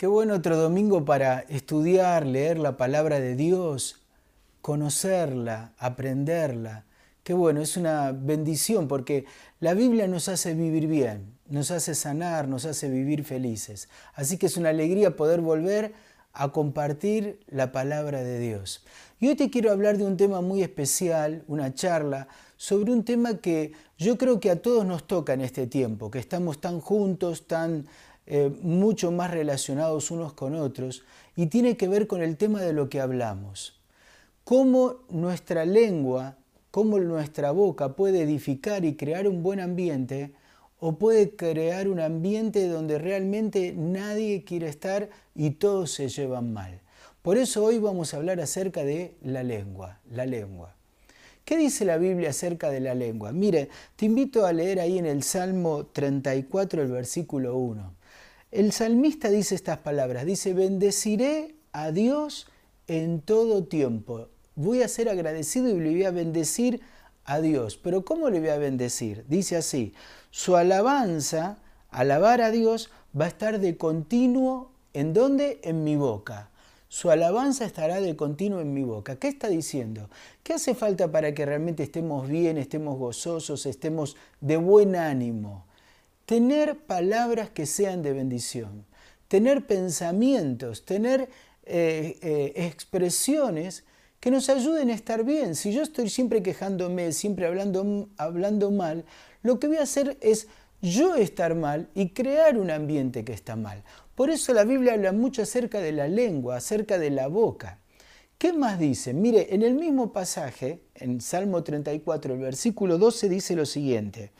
Qué bueno otro domingo para estudiar, leer la palabra de Dios, conocerla, aprenderla. Qué bueno, es una bendición porque la Biblia nos hace vivir bien, nos hace sanar, nos hace vivir felices. Así que es una alegría poder volver a compartir la palabra de Dios. Y hoy te quiero hablar de un tema muy especial, una charla sobre un tema que yo creo que a todos nos toca en este tiempo, que estamos tan juntos, tan eh, mucho más relacionados unos con otros y tiene que ver con el tema de lo que hablamos. Cómo nuestra lengua, cómo nuestra boca puede edificar y crear un buen ambiente o puede crear un ambiente donde realmente nadie quiere estar y todos se llevan mal. Por eso hoy vamos a hablar acerca de la lengua, la lengua. ¿Qué dice la Biblia acerca de la lengua? Mire, te invito a leer ahí en el Salmo 34, el versículo 1. El salmista dice estas palabras, dice, bendeciré a Dios en todo tiempo. Voy a ser agradecido y le voy a bendecir a Dios. Pero ¿cómo le voy a bendecir? Dice así, su alabanza, alabar a Dios, va a estar de continuo, ¿en dónde? En mi boca. Su alabanza estará de continuo en mi boca. ¿Qué está diciendo? ¿Qué hace falta para que realmente estemos bien, estemos gozosos, estemos de buen ánimo? Tener palabras que sean de bendición, tener pensamientos, tener eh, eh, expresiones que nos ayuden a estar bien. Si yo estoy siempre quejándome, siempre hablando, hablando mal, lo que voy a hacer es yo estar mal y crear un ambiente que está mal. Por eso la Biblia habla mucho acerca de la lengua, acerca de la boca. ¿Qué más dice? Mire, en el mismo pasaje, en Salmo 34, el versículo 12 dice lo siguiente.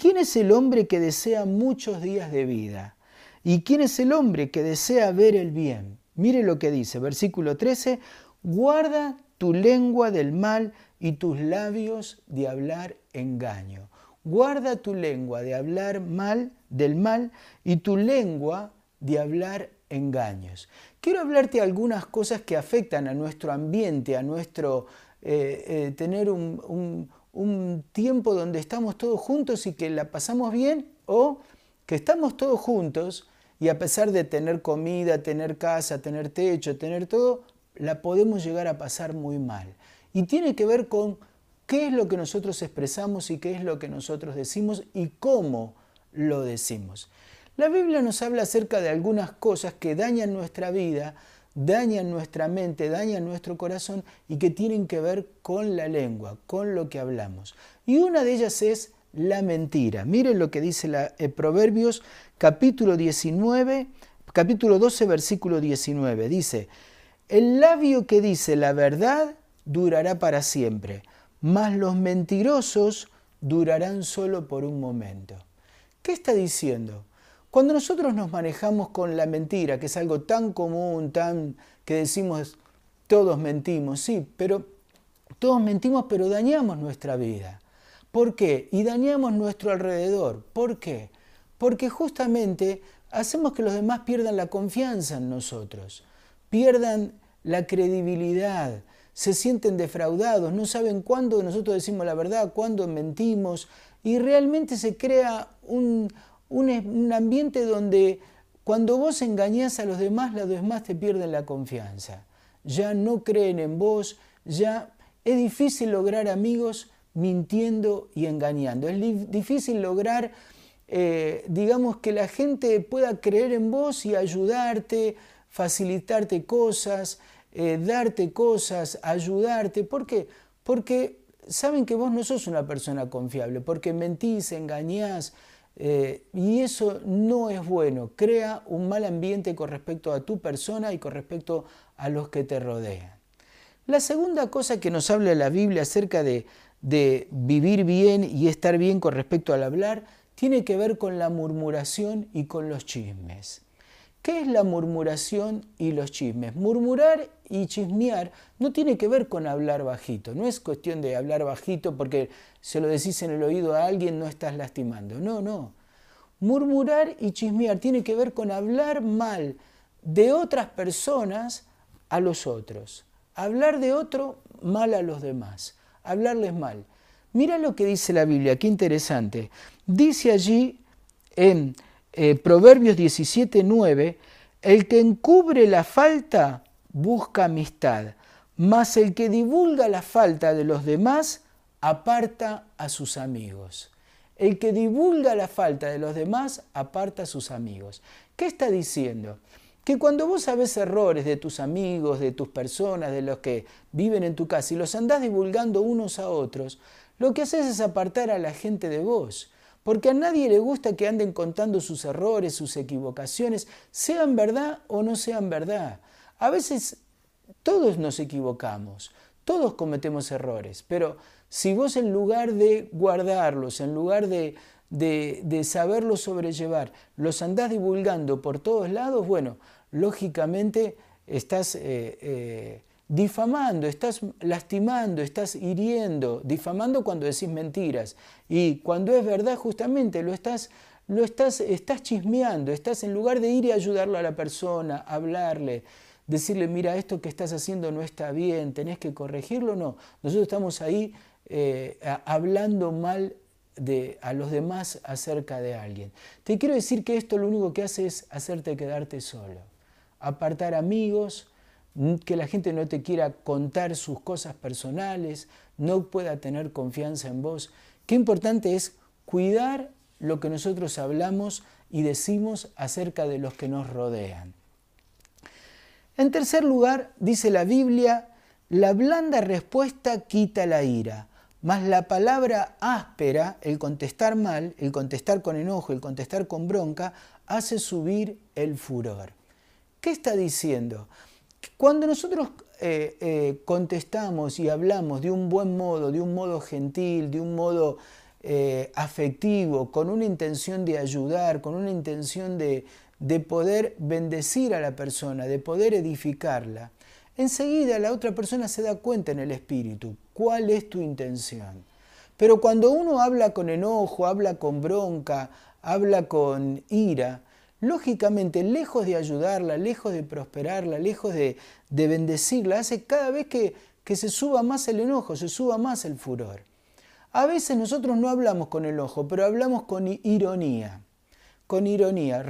¿Quién es el hombre que desea muchos días de vida? ¿Y quién es el hombre que desea ver el bien? Mire lo que dice, versículo 13, guarda tu lengua del mal y tus labios de hablar engaño. Guarda tu lengua de hablar mal, del mal, y tu lengua de hablar engaños. Quiero hablarte de algunas cosas que afectan a nuestro ambiente, a nuestro eh, eh, tener un tiempo donde estamos todos juntos y que la pasamos bien o que estamos todos juntos y a pesar de tener comida, tener casa, tener techo, tener todo, la podemos llegar a pasar muy mal. Y tiene que ver con qué es lo que nosotros expresamos y qué es lo que nosotros decimos y cómo lo decimos. La Biblia nos habla acerca de algunas cosas que dañan nuestra vida, dañan nuestra mente, dañan nuestro corazón y que tienen que ver con la lengua, con lo que hablamos. Y una de ellas es la mentira. Miren lo que dice la, eh, Proverbios capítulo 19, capítulo 12, versículo 19. Dice, el labio que dice la verdad durará para siempre, mas los mentirosos durarán solo por un momento. ¿Qué está diciendo? Cuando nosotros nos manejamos con la mentira, que es algo tan común, tan que decimos todos mentimos, sí, pero todos mentimos, pero dañamos nuestra vida. ¿Por qué? Y dañamos nuestro alrededor. ¿Por qué? Porque justamente hacemos que los demás pierdan la confianza en nosotros, pierdan la credibilidad, se sienten defraudados, no saben cuándo nosotros decimos la verdad, cuándo mentimos, y realmente se crea un, un, ambiente donde cuando vos engañás a los demás, los demás te pierden la confianza. Ya no creen en vos, ya es difícil lograr amigos mintiendo y engañando. Es difícil lograr, eh, digamos, que la gente pueda creer en vos y ayudarte, facilitarte cosas, eh, darte cosas, ayudarte. ¿Por qué? Porque saben que vos no sos una persona confiable, porque mentís, engañás, eh, y eso no es bueno, crea un mal ambiente con respecto a tu persona y con respecto a los que te rodean. La segunda cosa que nos habla la Biblia acerca de, de vivir bien y estar bien con respecto al hablar tiene que ver con la murmuración y con los chismes. ¿Qué es la murmuración y los chismes? Murmurar y chismear no tiene que ver con hablar bajito. No es cuestión de hablar bajito porque se lo decís en el oído a alguien, no estás lastimando. No, no. Murmurar y chismear tiene que ver con hablar mal de otras personas a los otros. Hablar de otro mal a los demás. Hablarles mal. Mira lo que dice la Biblia, qué interesante. Dice allí en Proverbios 17, 9, El que encubre la falta busca amistad, mas el que divulga la falta de los demás aparta a sus amigos. El que divulga la falta de los demás aparta a sus amigos. ¿Qué está diciendo? Que cuando vos sabés errores de tus amigos, de tus personas, de los que viven en tu casa y los andás divulgando unos a otros, lo que haces es apartar a la gente de vos. Porque a nadie le gusta que anden contando sus errores, sus equivocaciones, sean verdad o no sean verdad. A veces todos nos equivocamos, todos cometemos errores, pero si vos en lugar de guardarlos, en lugar de, de, saberlos sobrellevar, los andás divulgando por todos lados, bueno, lógicamente estás eh, eh, difamando, estás lastimando, estás hiriendo, difamando cuando decís mentiras. Y cuando es verdad, justamente lo estás, lo estás, estás chismeando, estás en lugar de ir y ayudarlo a la persona, hablarle, decirle, mira, esto que estás haciendo no está bien, tenés que corregirlo, no. Nosotros estamos ahí eh, hablando mal de, a los demás acerca de alguien. Te quiero decir que esto lo único que hace es hacerte quedarte solo, apartar amigos, que la gente no te quiera contar sus cosas personales, no pueda tener confianza en vos. Qué importante es cuidar lo que nosotros hablamos y decimos acerca de los que nos rodean. En tercer lugar, dice la Biblia, la blanda respuesta quita la ira, mas la palabra áspera, el contestar mal, el contestar con enojo, el contestar con bronca, hace subir el furor. ¿Qué está diciendo? Cuando nosotros eh, eh, contestamos y hablamos de un buen modo, de un modo gentil, de un modo eh, afectivo, con una intención de ayudar, con una intención de, de poder bendecir a la persona, de poder edificarla, enseguida la otra persona se da cuenta en el espíritu cuál es tu intención. Pero cuando uno habla con enojo, habla con bronca, habla con ira, lógicamente, lejos de ayudarla, lejos de prosperarla, lejos de, bendecirla, hace cada vez que, que se suba más el enojo, se suba más el furor. A veces nosotros no hablamos con enojo, pero hablamos con ironía. Con ironía,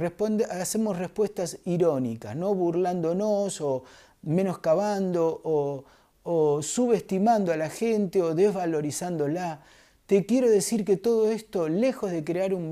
hacemos respuestas irónicas, no burlándonos o menoscabando o subestimando a la gente o desvalorizándola. Te quiero decir que todo esto, lejos de crear un,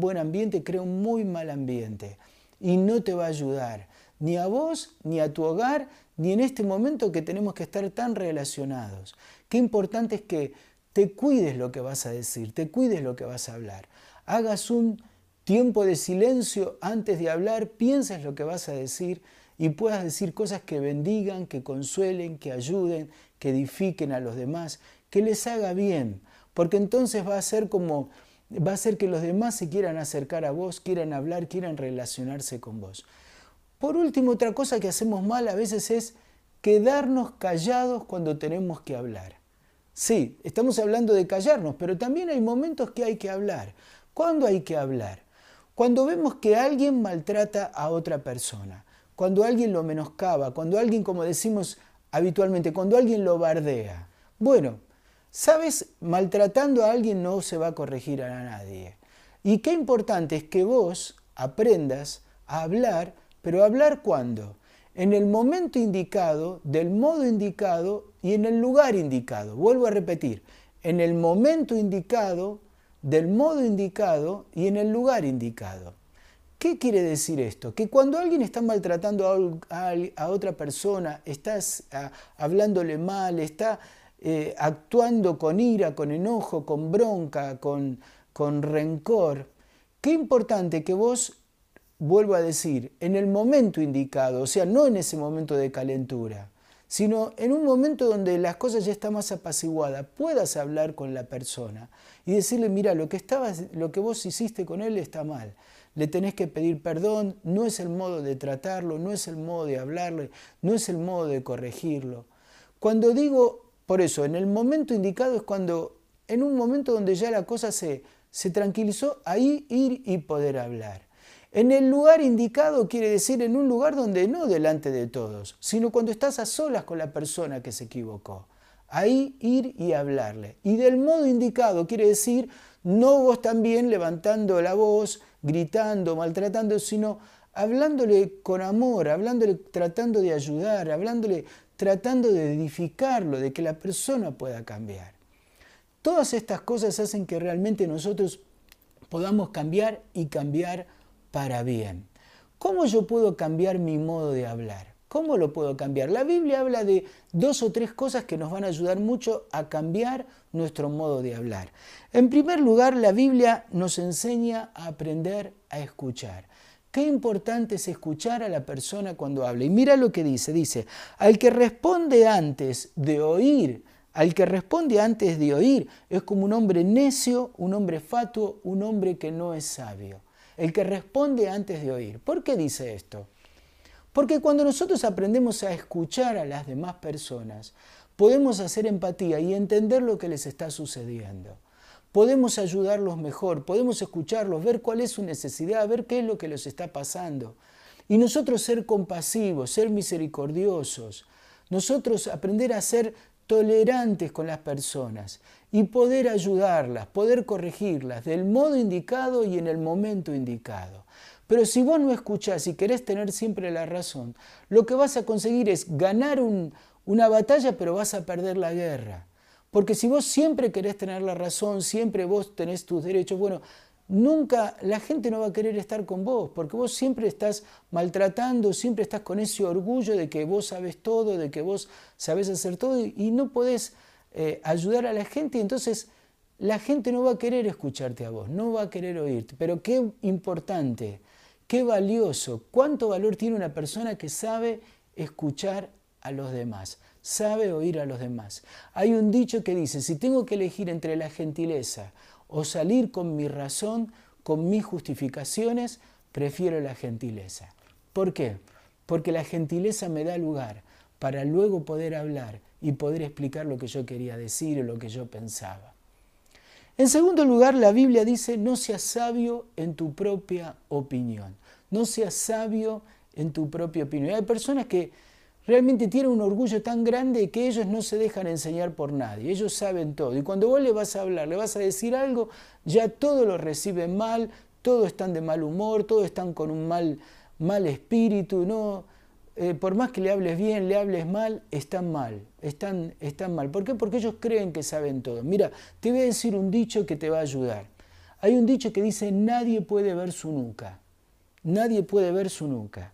buen ambiente, crea un muy mal ambiente y no te va a ayudar, ni a vos, ni a tu hogar, ni en este momento que tenemos que estar tan relacionados. Qué importante es que te cuides lo que vas a decir, te cuides lo que vas a hablar. Hagas un tiempo de silencio antes de hablar, pienses lo que vas a decir y puedas decir cosas que bendigan, que consuelen, que ayuden, que edifiquen a los demás, que les haga bien, porque entonces va a ser como va a ser que los demás se quieran acercar a vos, quieran hablar, quieran relacionarse con vos. Por último, otra cosa que hacemos mal a veces es quedarnos callados cuando tenemos que hablar. Sí, estamos hablando de callarnos, pero también hay momentos que hay que hablar. ¿Cuándo hay que hablar? Cuando vemos que alguien maltrata a otra persona cuando alguien lo menoscaba, cuando alguien, como decimos habitualmente, cuando alguien lo bardea. Bueno, sabes, maltratando a alguien no se va a corregir a nadie. Y qué importante es que vos aprendas a hablar, pero hablar cuándo? En el momento indicado, del modo indicado y en el lugar indicado. Vuelvo a repetir, en el momento indicado, del modo indicado y en el lugar indicado. ¿Qué quiere decir esto? Que cuando alguien está maltratando a, otra persona, estás hablándole mal, está eh, actuando con ira, con enojo, con bronca, con, con rencor, qué importante que vos, vuelvo a decir, en el momento indicado, o sea, no en ese momento de calentura, sino en un momento donde las cosas ya están más apaciguadas, puedas hablar con la persona y decirle, mira, lo que, estabas, lo que vos hiciste con él está mal le tenés que pedir perdón, no es el modo de tratarlo, no es el modo de hablarle, no es el modo de corregirlo. Cuando digo, por eso, en el momento indicado es cuando, en un momento donde ya la cosa se, se tranquilizó, ahí ir y poder hablar. En el lugar indicado quiere decir en un lugar donde no delante de todos, sino cuando estás a solas con la persona que se equivocó. Ahí ir y hablarle. Y del modo indicado quiere decir no vos también levantando la voz, gritando, maltratando, sino hablándole con amor, hablándole tratando de ayudar, hablándole tratando de edificarlo, de que la persona pueda cambiar. Todas estas cosas hacen que realmente nosotros podamos cambiar y cambiar para bien. ¿Cómo yo puedo cambiar mi modo de hablar? ¿Cómo lo puedo cambiar? La Biblia habla de dos o tres cosas que nos van a ayudar mucho a cambiar nuestro modo de hablar. En primer lugar, la Biblia nos enseña a aprender a escuchar. Qué importante es escuchar a la persona cuando habla. Y mira lo que dice, dice, al que responde antes de oír, al que responde antes de oír, es como un hombre necio, un hombre fatuo, un hombre que no es sabio. El que responde antes de oír. ¿Por qué dice esto? Porque cuando nosotros aprendemos a escuchar a las demás personas, podemos hacer empatía y entender lo que les está sucediendo. Podemos ayudarlos mejor, podemos escucharlos, ver cuál es su necesidad, ver qué es lo que les está pasando. Y nosotros ser compasivos, ser misericordiosos, nosotros aprender a ser tolerantes con las personas y poder ayudarlas, poder corregirlas del modo indicado y en el momento indicado. Pero si vos no escuchás y querés tener siempre la razón, lo que vas a conseguir es ganar una batalla, pero vas a perder la guerra. Porque si vos siempre querés tener la razón, siempre vos tenés tus derechos, bueno, nunca la gente no va a querer estar con vos, porque vos siempre estás maltratando, siempre estás con ese orgullo de que vos sabes todo, de que vos sabés hacer todo y, no podés eh, ayudar a la gente, entonces la gente no va a querer escucharte a vos, no va a querer oírte. Pero qué importante Qué valioso, cuánto valor tiene una persona que sabe escuchar a los demás, sabe oír a los demás. Hay un dicho que dice, si tengo que elegir entre la gentileza o salir con mi razón, con mis justificaciones, prefiero la gentileza. ¿Por qué? Porque la gentileza me da lugar para luego poder hablar y poder explicar lo que yo quería decir o lo que yo pensaba. En segundo lugar, la Biblia dice, no seas sabio en tu propia opinión. No seas sabio en tu propia opinión. Hay personas que realmente tienen un orgullo tan grande que ellos no se dejan enseñar por nadie. Ellos saben todo. Y cuando vos le vas a hablar, le vas a decir algo, ya todo lo reciben mal, todos están de mal humor, todos están con un mal, mal espíritu. No, eh, por más que le hables bien, le hables mal, están mal, están, están mal. ¿Por qué? Porque ellos creen que saben todo. Mira, te voy a decir un dicho que te va a ayudar. Hay un dicho que dice, nadie puede ver su nuca. Nadie puede ver su nuca.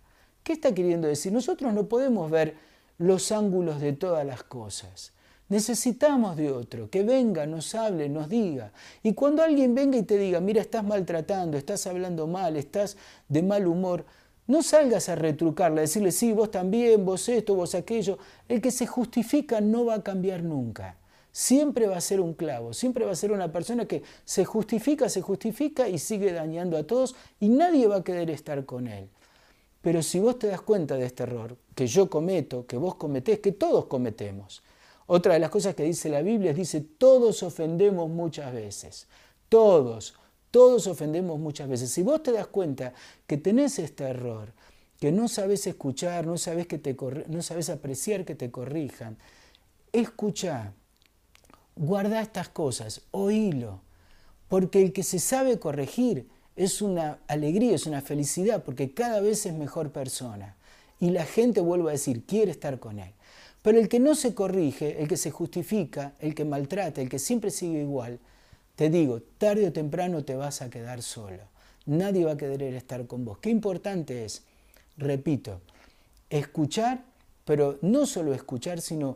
¿Qué está queriendo decir? Nosotros no podemos ver los ángulos de todas las cosas. Necesitamos de otro, que venga, nos hable, nos diga. Y cuando alguien venga y te diga, mira, estás maltratando, estás hablando mal, estás de mal humor, no salgas a retrucarla, a decirle, sí, vos también, vos esto, vos aquello. El que se justifica no va a cambiar nunca siempre va a ser un clavo, siempre va a ser una persona que se justifica, se justifica y sigue dañando a todos y nadie va a querer estar con él. Pero si vos te das cuenta de este error, que yo cometo, que vos cometés, que todos cometemos, otra de las cosas que dice la Biblia es, dice, todos ofendemos muchas veces, todos, todos ofendemos muchas veces. Si vos te das cuenta que tenés este error, que no sabes escuchar, no sabes, que te no sabes apreciar que te corrijan, escucha, guarda estas cosas, oílo, porque el que se sabe corregir es una alegría, es una felicidad, porque cada vez es mejor persona. Y la gente, vuelve a decir, quiere estar con él. Pero el que no se corrige, el que se justifica, el que maltrata, el que siempre sigue igual, te digo, tarde o temprano te vas a quedar solo. Nadie va a querer estar con vos. Qué importante es, repito, escuchar, pero no solo escuchar, sino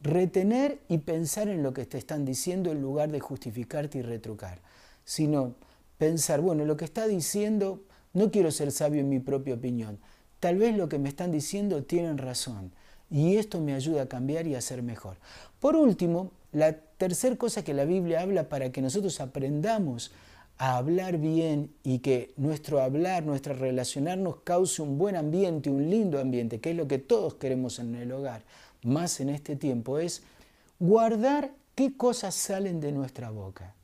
retener y pensar en lo que te están diciendo en lugar de justificarte y retrucar, sino pensar, bueno, lo que está diciendo, no quiero ser sabio en mi propia opinión, tal vez lo que me están diciendo tienen razón y esto me ayuda a cambiar y a ser mejor. Por último, la tercera cosa que la Biblia habla para que nosotros aprendamos a hablar bien y que nuestro hablar, nuestro relacionarnos cause un buen ambiente, un lindo ambiente, que es lo que todos queremos en el hogar más en este tiempo es guardar qué cosas salen de nuestra boca.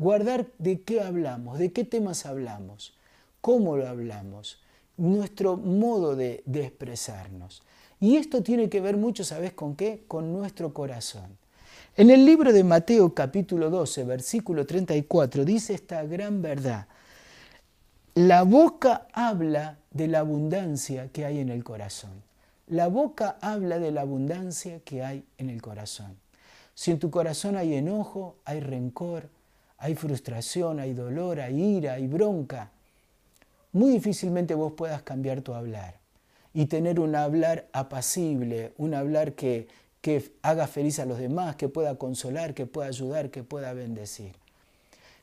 Guardar de qué hablamos, de qué temas hablamos, cómo lo hablamos, nuestro modo de, expresarnos. Y esto tiene que ver mucho, ¿sabes con qué? Con nuestro corazón. En el libro de Mateo capítulo 12, versículo 34, dice esta gran verdad. La boca habla de la abundancia que hay en el corazón. La boca habla de la abundancia que hay en el corazón. Si en tu corazón hay enojo, hay rencor, hay frustración, hay dolor, hay ira, hay bronca, muy difícilmente vos puedas cambiar tu hablar y tener un hablar apacible, un hablar que, que haga feliz a los demás, que pueda consolar, que pueda ayudar, que pueda bendecir.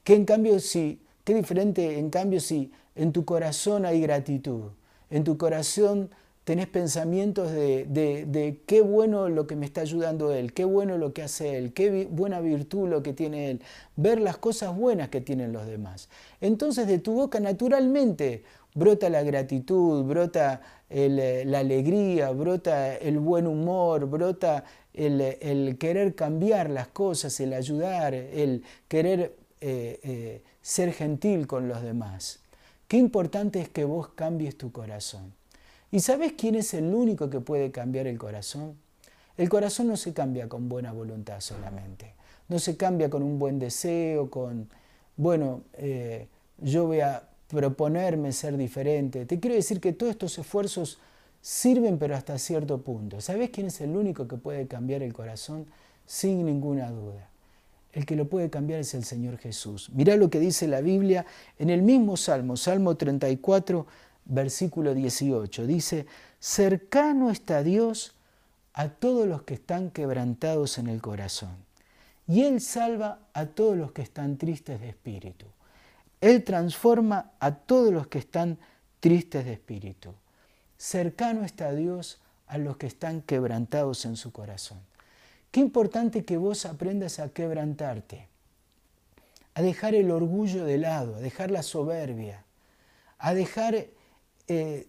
Que en cambio si, qué diferente en cambio si en tu corazón hay gratitud, en tu corazón tenés pensamientos de, qué bueno lo que me está ayudando él, qué bueno lo que hace él, qué buena virtud lo que tiene él, ver las cosas buenas que tienen los demás. Entonces de tu boca naturalmente brota la gratitud, brota la alegría, brota el buen humor, brota el, querer cambiar las cosas, el ayudar, el querer eh, eh, ser gentil con los demás. Qué importante es que vos cambies tu corazón. ¿Y sabes quién es el único que puede cambiar el corazón? El corazón no se cambia con buena voluntad solamente, no se cambia con un buen deseo, con, bueno, eh, yo voy a proponerme ser diferente. Te quiero decir que todos estos esfuerzos sirven pero hasta cierto punto. ¿Sabes quién es el único que puede cambiar el corazón? Sin ninguna duda. El que lo puede cambiar es el Señor Jesús. Mirá lo que dice la Biblia en el mismo Salmo, Salmo 34, versículo 18. Dice, cercano está Dios a todos los que están quebrantados en el corazón. Y Él salva a todos los que están tristes de espíritu. Él transforma a todos los que están tristes de espíritu. Cercano está Dios a los que están quebrantados en su corazón. Qué importante que vos aprendas a quebrantarte, a dejar el orgullo de lado, a dejar la soberbia, a dejar eh,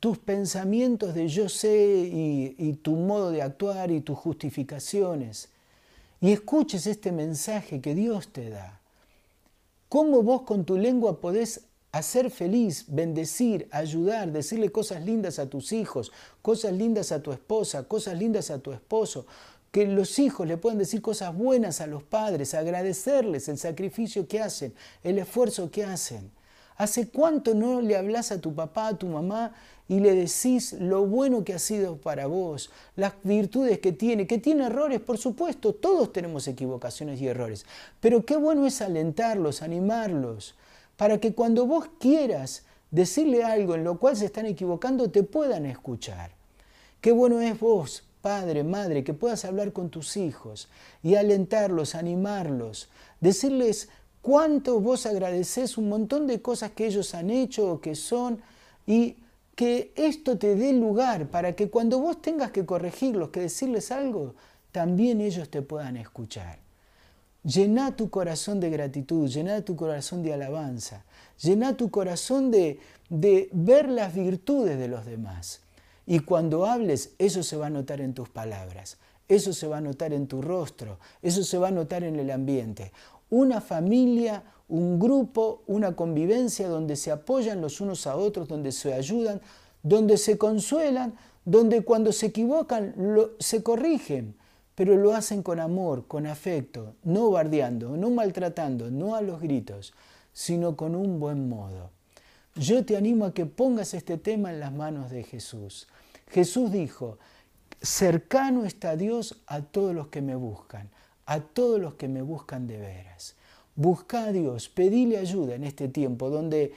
tus pensamientos de yo sé y, tu modo de actuar y tus justificaciones y escuches este mensaje que Dios te da. ¿Cómo vos con tu lengua podés hacer feliz, bendecir, ayudar, decirle cosas lindas a tus hijos, cosas lindas a tu esposa, cosas lindas a tu esposo? Que los hijos le puedan decir cosas buenas a los padres, agradecerles el sacrificio que hacen, el esfuerzo que hacen. ¿Hace cuánto no le hablas a tu papá, a tu mamá y le decís lo bueno que ha sido para vos, las virtudes que tiene, que tiene errores, por supuesto, todos tenemos equivocaciones y errores, pero qué bueno es alentarlos, animarlos, para que cuando vos quieras decirle algo en lo cual se están equivocando, te puedan escuchar. Qué bueno es vos, padre, madre, que puedas hablar con tus hijos y alentarlos, animarlos, decirles cuánto vos agradecés un montón de cosas que ellos han hecho o que son y que esto te dé lugar para que cuando vos tengas que corregirlos, que decirles algo, también ellos te puedan escuchar. Llena tu corazón de gratitud, llena tu corazón de alabanza, llena tu corazón de, de ver las virtudes de los demás. Y cuando hables, eso se va a notar en tus palabras, eso se va a notar en tu rostro, eso se va a notar en el ambiente una familia, un grupo, una convivencia donde se apoyan los unos a otros, donde se ayudan, donde se consuelan, donde cuando se equivocan se corrigen, pero lo hacen con amor, con afecto, no bardeando, no maltratando, no a los gritos, sino con un buen modo. Yo te animo a que pongas este tema en las manos de Jesús. Jesús dijo, cercano está Dios a todos los que me buscan a todos los que me buscan de veras. Busca a Dios, pedile ayuda en este tiempo donde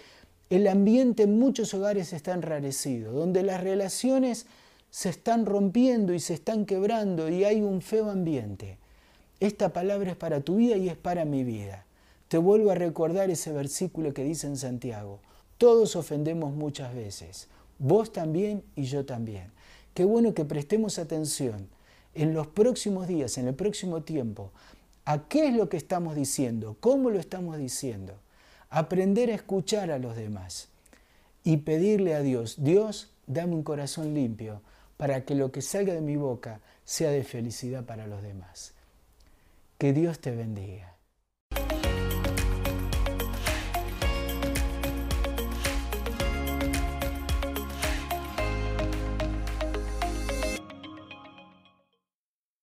el ambiente en muchos hogares está enrarecido, donde las relaciones se están rompiendo y se están quebrando y hay un feo ambiente. Esta palabra es para tu vida y es para mi vida. Te vuelvo a recordar ese versículo que dice en Santiago. Todos ofendemos muchas veces, vos también y yo también. Qué bueno que prestemos atención en los próximos días, en el próximo tiempo, a qué es lo que estamos diciendo, cómo lo estamos diciendo, aprender a escuchar a los demás y pedirle a Dios, Dios, dame un corazón limpio para que lo que salga de mi boca sea de felicidad para los demás. Que Dios te bendiga.